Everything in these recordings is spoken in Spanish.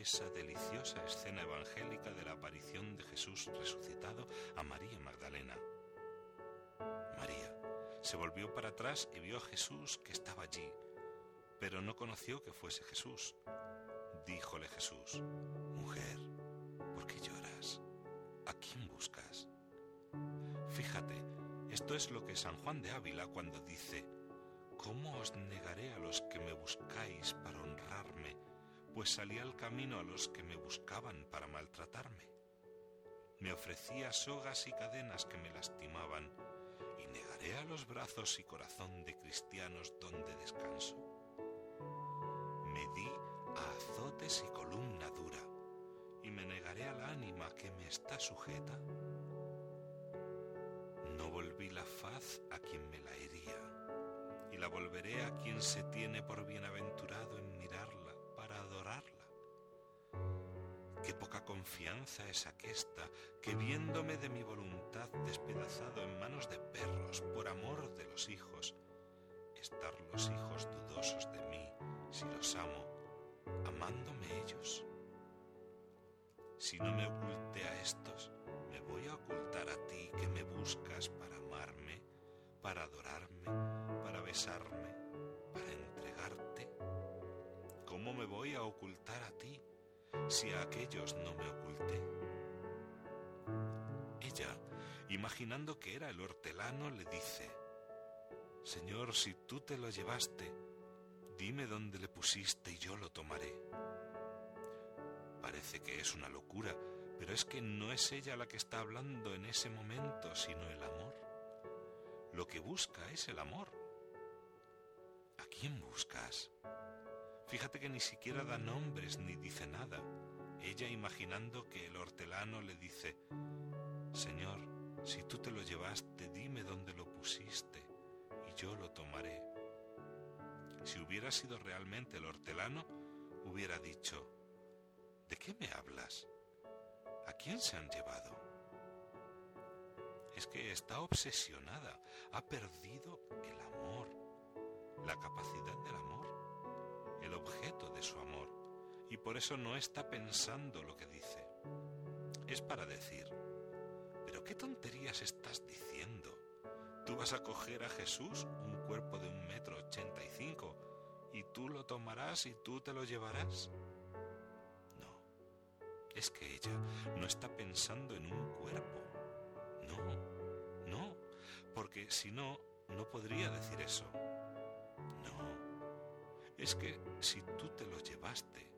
esa deliciosa escena evangélica de la aparición de Jesús resucitado a María Magdalena. María se volvió para atrás y vio a Jesús que estaba allí, pero no conoció que fuese Jesús. Díjole Jesús, Mujer, ¿por qué lloras? ¿A quién buscas? Fíjate, esto es lo que San Juan de Ávila cuando dice, ¿Cómo os negaré a los que me buscáis para honrarme, pues salí al camino a los que me buscaban para maltratarme? Me ofrecía sogas y cadenas que me lastimaban, y negaré a los brazos y corazón de cristianos donde descanso. Me di a azotes y columna dura, y me negaré al ánima que me está sujeta. No volví la faz a quien me la hería, y la volveré a quien se tiene por bienaventurado en mirarla Qué poca confianza es aquesta que viéndome de mi voluntad despedazado en manos de perros por amor de los hijos, estar los hijos dudosos de mí si los amo, amándome ellos. Si no me oculté a estos, me voy a ocultar a ti que me buscas para amarme, para adorarme, para besarme, para entregarte. ¿Cómo me voy a ocultar a ti si a aquellos no me oculté? Ella, imaginando que era el hortelano, le dice, Señor, si tú te lo llevaste, dime dónde le pusiste y yo lo tomaré. Parece que es una locura, pero es que no es ella la que está hablando en ese momento, sino el amor. Lo que busca es el amor. ¿A quién buscas? Fíjate que ni siquiera da nombres ni dice nada. Ella imaginando que el hortelano le dice, Señor, si tú te lo llevaste, dime dónde lo pusiste y yo lo tomaré. Si hubiera sido realmente el hortelano, hubiera dicho, ¿de qué me hablas? ¿A quién se han llevado? Es que está obsesionada, ha perdido el amor, la capacidad del amor, por eso no está pensando lo que dice. Es para decir, pero qué tonterías estás diciendo. Tú vas a coger a Jesús, un cuerpo de un metro ochenta y cinco, y tú lo tomarás y tú te lo llevarás. Es que ella no está pensando en un cuerpo. No, no, porque si no, no podría decir eso. No, es que si tú te lo llevaste,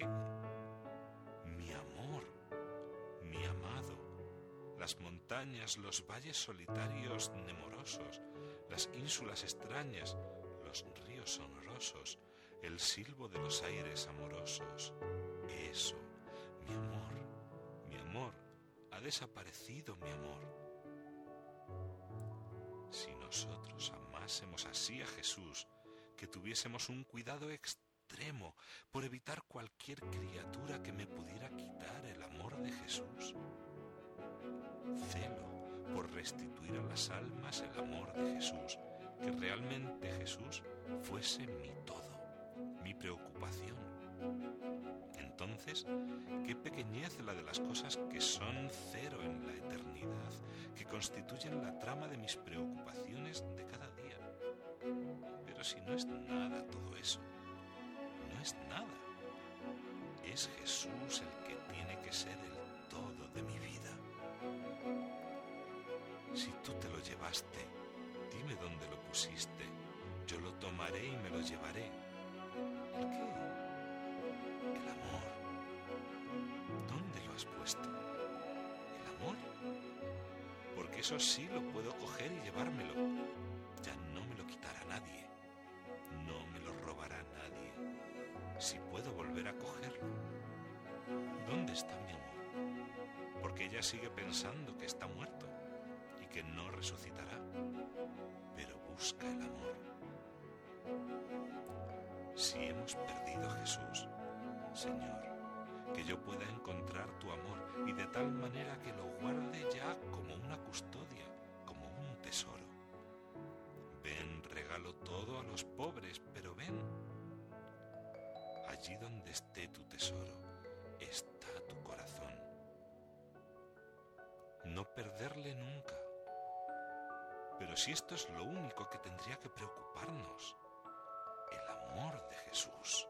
Mi amor, mi amado, las montañas, los valles solitarios nemorosos, las ínsulas extrañas, los ríos sonorosos, el silbo de los aires amorosos, eso mi amor, mi amor, ha desaparecido mi amor. Si nosotros amásemos así a Jesús, que tuviésemos un cuidado extremo por evitar cualquier criatura que me pudiera quitar el amor de Jesús. Celo por restituir a las almas el amor de Jesús, que realmente Jesús fuese mi todo, mi preocupación entonces, qué pequeñez la de las cosas que son cero en la eternidad, que constituyen la trama de mis preocupaciones de cada día. Pero si no es nada todo eso, es nada. Es Jesús el que tiene que ser el todo de mi vida. Si tú te lo llevaste, dime dónde lo pusiste. Yo lo tomaré y me lo llevaré. ¿El qué? El amor. ¿Dónde lo has puesto? ¿El amor? Porque eso sí lo puedo coger y llevármelo. Ella sigue pensando que está muerto y que no resucitará. Pero busca el amor. Si hemos perdido Jesús, Señor, que yo pueda encontrar tu amor y de tal manera que lo guarde ya como una custodia, como un tesoro. Ven, regalo todo a los pobres, pero ven. allí donde esté tu tesoro, perderle nunca. Pero si esto es lo único que tendría que preocuparnos, el amor de Jesús.